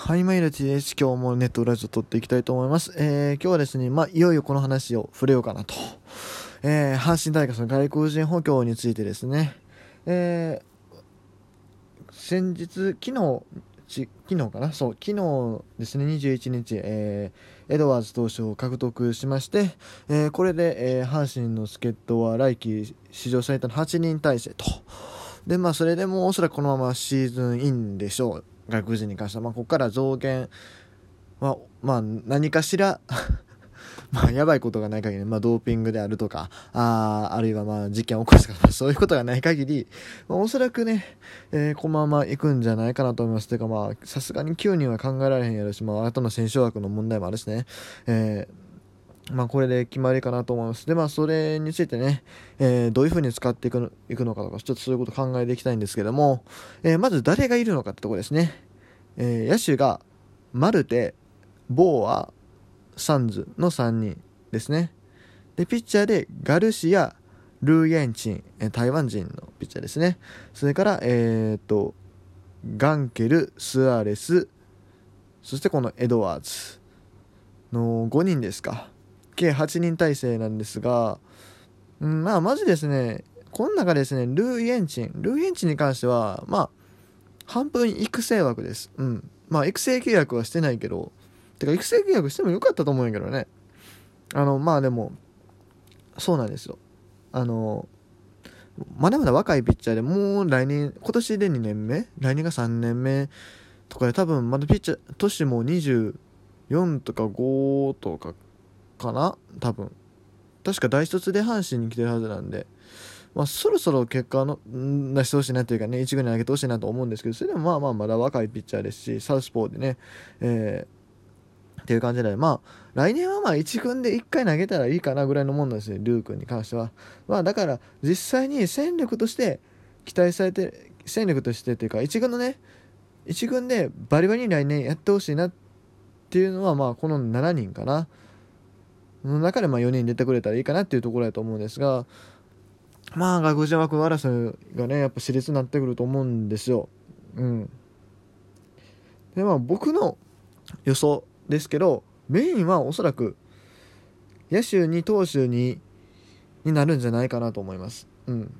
はい、マイルティです。今日もネットラジオ撮っていきたいと思います。えー、今日はですね、まあ、いよいよこの話を触れようかなと。えー、阪神大学の外国人補強についてですね、えー、先日、昨日、昨日かな？そう、昨日ですね、21日、えー、エドワーズ投手を獲得しまして、えー、これで、えー、阪神の助っ人は来季史上最多の8人体制と。で、まあ、それでもおそらくこのままシーズンインでしょう。外国人に関しては、まあ、ここから増減は、まあ、何かしら まあ、やばいことがない限り、まあ、ドーピングであるとか、ああるいは、まあ、事件を起こすとか、そういうことがない限り、まあ、おそらくね、えー、このまま行くんじゃないかなと思います。というか、まあ、さすがに9人は考えられへんやろし、まあ、後の選手枠の問題もあるしね、えーまあ、これで決まりかなと思います。で、まあ、それについてね、えー、どういう風に使っていくのいくのかとか、ちょっとそういうこと考えていきたいんですけども、えー、まず誰がいるのかってとこですね。えー、野手が、マルテ、ボーア、サンズの3人ですね。で、ピッチャーで、ガルシア、ルー・ヤンチン、え台湾人のピッチャーですね。それから、えっ、と、ガンケル、スアレス、そしてこのエドワーズの5人ですか。計8人体制なんですが、うん、まあ、まずですね、この中ですね、ルー・イエンチン。ルー・イエンチンに関しては、まあ、半分育成枠です。うん。まあ、育成契約はしてないけど、てか、育成契約してもよかったと思うんやけどね。あの、まあでも、そうなんですよ。あの、まだまだ若いピッチャーでもう来年、今年で2年目？来年が3年目？とかで多分まだピッチャー、年も24とか5とかかな？多分。確か大卒で阪神に来てるはずなんで、まあ、そろそろ結果の出してほしいなというかね1軍に上げてほしいなと思うんですけどそれでもまあまあまだ若いピッチャーですしサウスポーでね、えー、っていう感じでまあ来年はまあ1軍で1回投げたらいいかなぐらいのもんなんですよルー君に関しては。まあだから実際に戦力として期待されて戦力としてっていうか1軍のね1軍でバリバリに来年やってほしいなっていうのはまあこの7人かな。の中でま4人出てくれたらいいかなっていうところだと思うんですがまあ外国人枠争いがねやっぱ熾烈になってくると思うんですよ。うん、でまあ僕の予想ですけどメインはおそらく野手に投手にになるんじゃないかなと思います。うん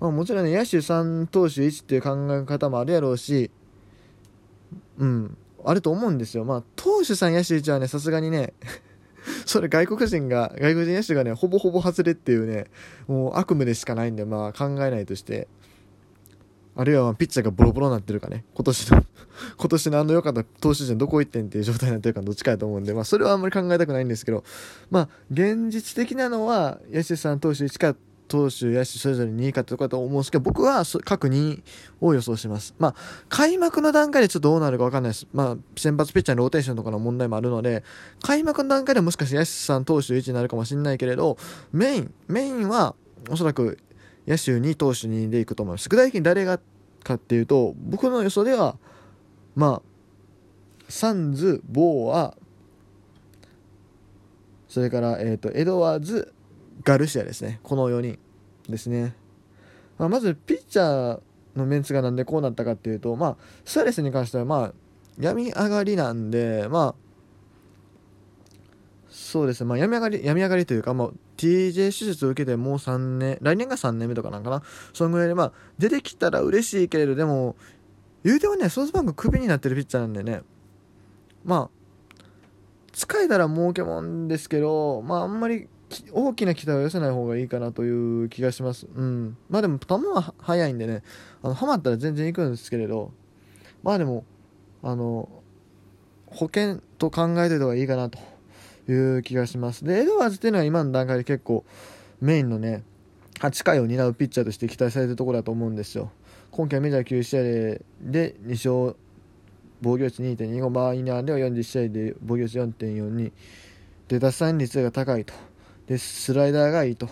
まあ、もちろんね野手3投手1っていう考え方もあるやろうしうんあると思うんですよ。まあ投手3野手1はねさすがにね それ外国人が、外国人野手がね、ほぼほぼ外れっていうね、もう悪夢でしかないんで、まあ考えないとして、あるいはピッチャーがボロボロになってるかね、今年の 今年のあの良かった投手陣どこ行ってんっていう状態になってるかどっちかやと思うんで、まあそれはあんまり考えたくないんですけど、まあ現実的なのは、野手さん投手1か投手、野手それぞれ2位かとかと思うんですけど、僕は各2位を予想します。まあ、開幕の段階でちょっとどうなるか分かんないです。まあ、先発ピッチャーのローテーションとかの問題もあるので、開幕の段階でもしかして野手さん投手1になるかもしれないけれど、メイン、メインはおそらく野手2投手2でいくと思います。具体的に誰がかっていうと、僕の予想では、まあ、サンズ、ボーア、それから、えっ、ー、と、エドワーズ、ガルシアですね。この4人ですね。まあ、まず、ピッチャーのメンツがなんでこうなったかっていうと、まあ、スアレスに関しては、まあ、病み上がりなんで、まあ、そうですね、まあ、病み上がり、病み上がりというか、まあ、TJ 手術を受けてもう3年、来年が3年目とかなんかな。そのぐらいで、まあ、出てきたら嬉しいけれど、でも、言うてもね、ソースバンククビになってるピッチャーなんでね、まあ、使えたら儲けもんですけど、まあ、あんまり大きな期待を寄せない方がいいかなという気がします。うん。まあでも、球は速いんでね、あの、ハマったら全然行くんですけれど、まあでも、あの、保険と考えておいた方がいいかなという気がします。で、エドワーズっていうのは今の段階で結構メインのね、8回を担うピッチャーとして期待されてるところだと思うんですよ。今季はメジャー9試合で2勝、防御率2.25、マイナーでは40試合で防御率4.42、で、奪三率が高いと。でスライダーがいいと。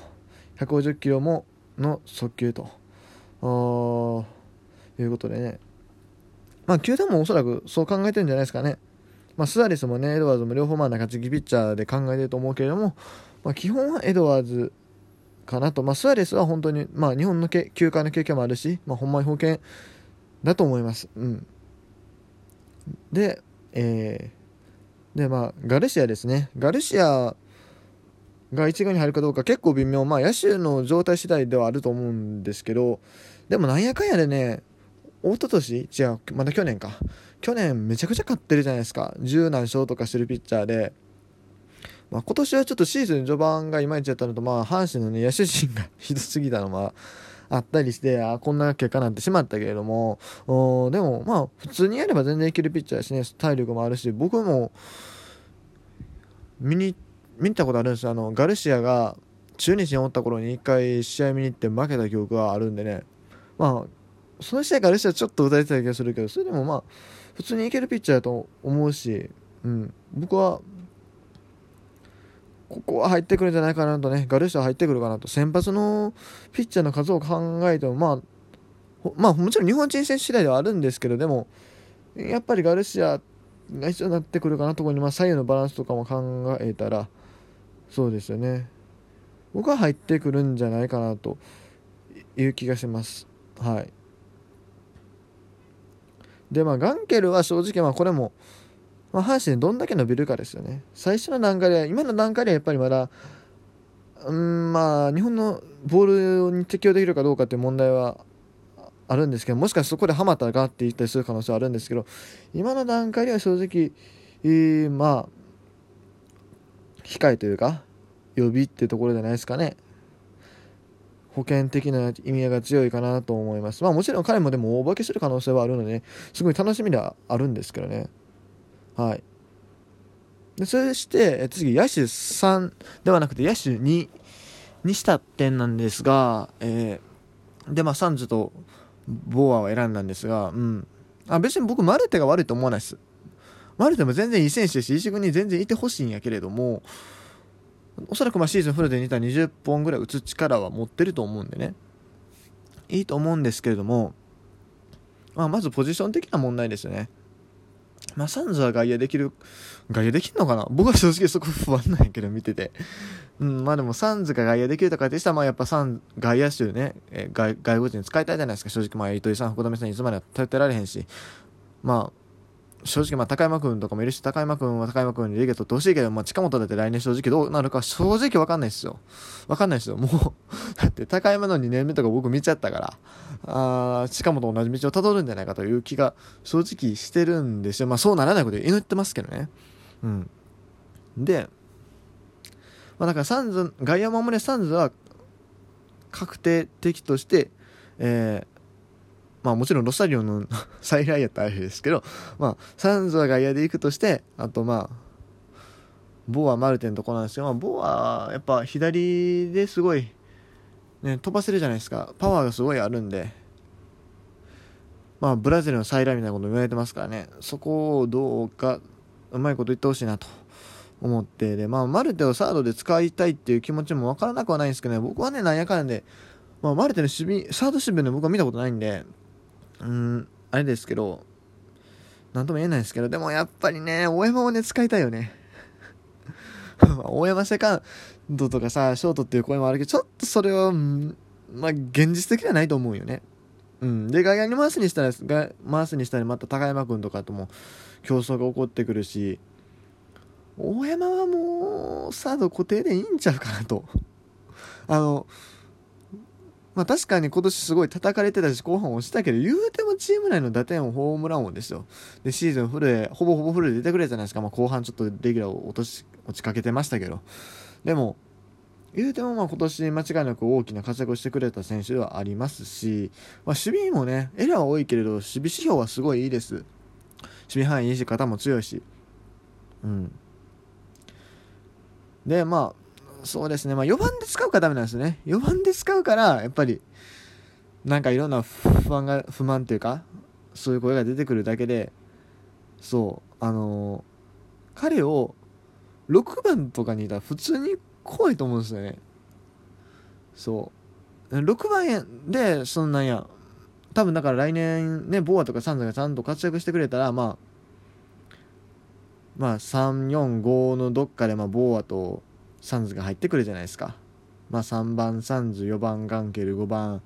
150キロもの速球と。いうことでね。まあ球団もおそらくそう考えてるんじゃないですかね。まあ、スアレスもねエドワーズも両方まあ中継ぎピッチャーで考えてると思うけれども、まあ、基本はエドワーズかなと、まあ、スアレスは本当に、まあ、日本のけ球界の経験もあるし、まあ、ほんまに保険だと思います。うん。で、えー、で、まあ、ガルシアですね。ガルシアが1軍に入るかどうか結構微妙。まあ、野手の状態次第ではあると思うんですけど、でもなんやかんやでね、一昨年違う、まだ去年か。去年めちゃくちゃ勝ってるじゃないですか。十何勝とかしてるピッチャーで。まあ、今年はちょっとシーズン序盤がいまいちやったのと、まあ、阪神のね、野手陣がひどすぎたのは、あったりして、あこんな結果になってしまったけれども、でも、まあ、普通にやれば全然いけるピッチャーだしね、体力もあるし、僕も、見に行って、見たことあるんですあの、ガルシアが中日におった頃に一回試合見に行って負けた記憶があるんでね、まあ、その試合ガルシアちょっと打たれてた気がするけど、それでもまあ、普通にいけるピッチャーだと思うし、うん、僕はここは入ってくるんじゃないかなとね、ガルシア入ってくるかなと、先発のピッチャーの数を考えても、まあ、まあ、もちろん日本人選手次第ではあるんですけど、でも、やっぱりガルシアが必要になってくるかなところに、まあ、左右のバランスとかも考えたら、そうですよね。僕は入ってくるんじゃないかなという気がします。はい。で、まあ、ガンケルは正直、まあ、これも、まあ、阪神どんだけ伸びるかですよね。最初の段階では、今の段階ではやっぱりまだ、うん、まあ、日本のボールに適用できるかどうかっていう問題はあるんですけど、もしかしてそこでハマったらガーっていったりする可能性はあるんですけど、今の段階では正直、えー、まあ、控えというか、予備っていうところじゃないですかね。保険的な意味合いが強いかなと思います。まあもちろん彼もでも大化けする可能性はあるので、ね、すごい楽しみではあるんですけどね。はい。でそして次野手3ではなくて野手2にした点なんですが、えー、でまあサンズとボアを選んだんですが、うん、あ別に僕マルテが悪いと思わないですマルテも全然いい選手ですし石軍に全然いてほしいんやけれどもおそらくまあシーズンフルで似た20本ぐらい打つ力は持ってると思うんでねいいと思うんですけれども、まあ、まずポジション的な問題ですよねまあ、サンズは外野できる、外野できるのかな？僕は正直そこ不安なんやけど、見てて。うん、まあでもサンズが外野できるとかでしたら、まあやっぱサン、外野手ね、え外外国人使いたいじゃないですか、正直。まあ糸井さん、福留さんいつまで頼ってられへんし。まあ、正直まあ高山君とかもいるし高山君は高山君にレゲ取ってほしいけど、まあ、近本だって来年正直どうなるか正直分かんないですよ。分かんないですよ。もうだって高山の2年目とか僕見ちゃったからあ近本同じ道をたどるんじゃないかという気が正直してるんですよ。まあそうならないこと祈ってますけどね。うん。でまあだからサンズ外野守れサンズは確定的としてえーまあもちろんロサリオの再来やったらあれですけど、まあサンズは外野で行くとして、あとまあ、ボア、マルテンとこなんですけど、まあ、ボア、やっぱ左ですごい、ね、飛ばせるじゃないですか。パワーがすごいあるんで、まあブラジルの再来みたいなこと言われてますからね、そこをどうか、うまいこと言ってほしいなと。思ってで、まあ、マルテをサードで使いたいっていう気持ちもわからなくはないんですけどね、僕はね、なんやかんで、まあ、マルテの守備、サード守備で僕は見たことないんで、うんあれですけど何とも言えないですけどでもやっぱりね大山をね使いたいよね。大山セカンドとかさショートっていう声もあるけどちょっとそれはまあ現実的ではないと思うよね。うん。で外野に回すにしたら回すにしたらまた高山君とかとも競争が起こってくるし大山はもうサード固定でいいんちゃうかなと。あのまあ確かに今年すごい叩かれてたし後半押したけど言うてもチーム内の打点をホームラン王ですよ。でシーズンフルでほぼほぼフルで出てくれたじゃないですか、まあ、後半ちょっとレギュラーを落とし落ちかけてましたけど。でも言うてもまあ今年間違いなく大きな活躍をしてくれた選手ではありますし、まあ、守備もねエラーは多いけれど守備指標はすごいいいです。守備範囲いいし肩も強いし。うん。でまあそうですね、まあ、4番で使うからダメなんですね。4番で使うから、やっぱり、なんかいろんな不安が、不満というか、そういう声が出てくるだけで、そう、あのー、彼を6番とかにいたら普通に怖いと思うんですよね。そう。6番で、そんなんや、多分だから来年ね、ボアとかサンズがちゃんと活躍してくれたら、まあ、まあ、3、4、5のどっかで、まあ、ボアと、サンズが入ってくるじゃないですか。まあ、3番サンズ、4番ガンケル、5番、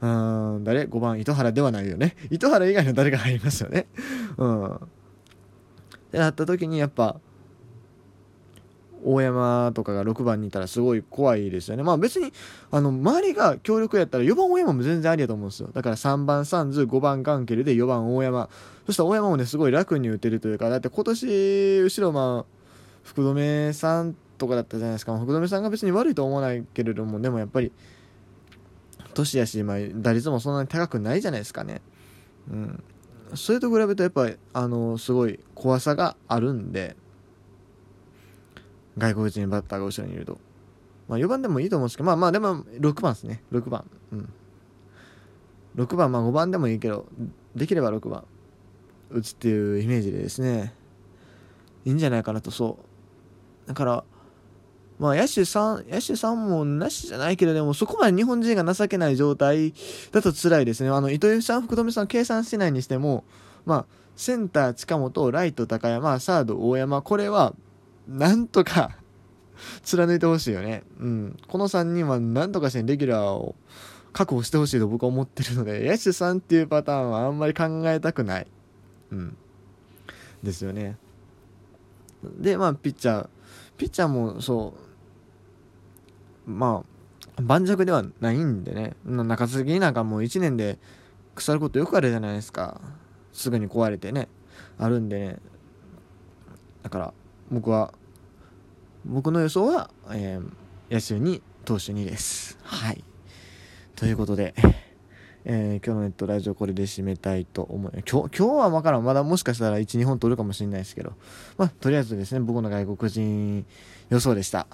うん、誰 ?5 番糸原ではないよね。糸原以外の誰が入りますよね。うん。ってなった時にやっぱ大山とかが6番にいたらすごい怖いですよね。まあ別に、あの、周りが強力やったら4番大山も全然ありやと思うんですよ。だから3番サンズ、5番ガンケルで4番大山。そしたら大山もね、すごい楽に打てるというか、だって今年、後ろまあ、福留さんとかだったじゃないですか。福留さんが別に悪いと思わないけれども、でもやっぱり、年やし、まあ、打率もそんなに高くないじゃないですかね。うん。それと比べるとやっぱり、あの、すごい怖さがあるんで、外国人バッターが後ろにいると。まあ、4番でもいいと思うんですけど、まあまあ、でも6番ですね。6番。うん。6番、まあ5番でもいいけど、できれば6番打つっていうイメージでですね、いいんじゃないかなと、そう。だから、まあ、野手さん、野手さんもなしじゃないけど、でもそこまで日本人が情けない状態だと辛いですね。あの、糸井さん、福留さん計算してないにしても、まあ、センター近本、ライト高山、サード大山、これは、なんとか 貫いてほしいよね。うん。この3人はなんとかしてレギュラーを確保してほしいと僕は思ってるので、野手さんっていうパターンはあんまり考えたくない。うん。ですよね。で、まあ、ピッチャー。ピッチャーもそう、まあ、盤石ではないんでね。中継ぎなんかもう1年で腐ることよくあるじゃないですか。すぐに壊れてね。あるんでね。だから、僕は僕の予想は、えー、野手に投手2です。はい。ということで、えー、今日のネットラジオこれで締めたいと思い今日今日は分からんまだもしかしたら12本取るかもしれないですけどまあとりあえずですね僕の外国人予想でした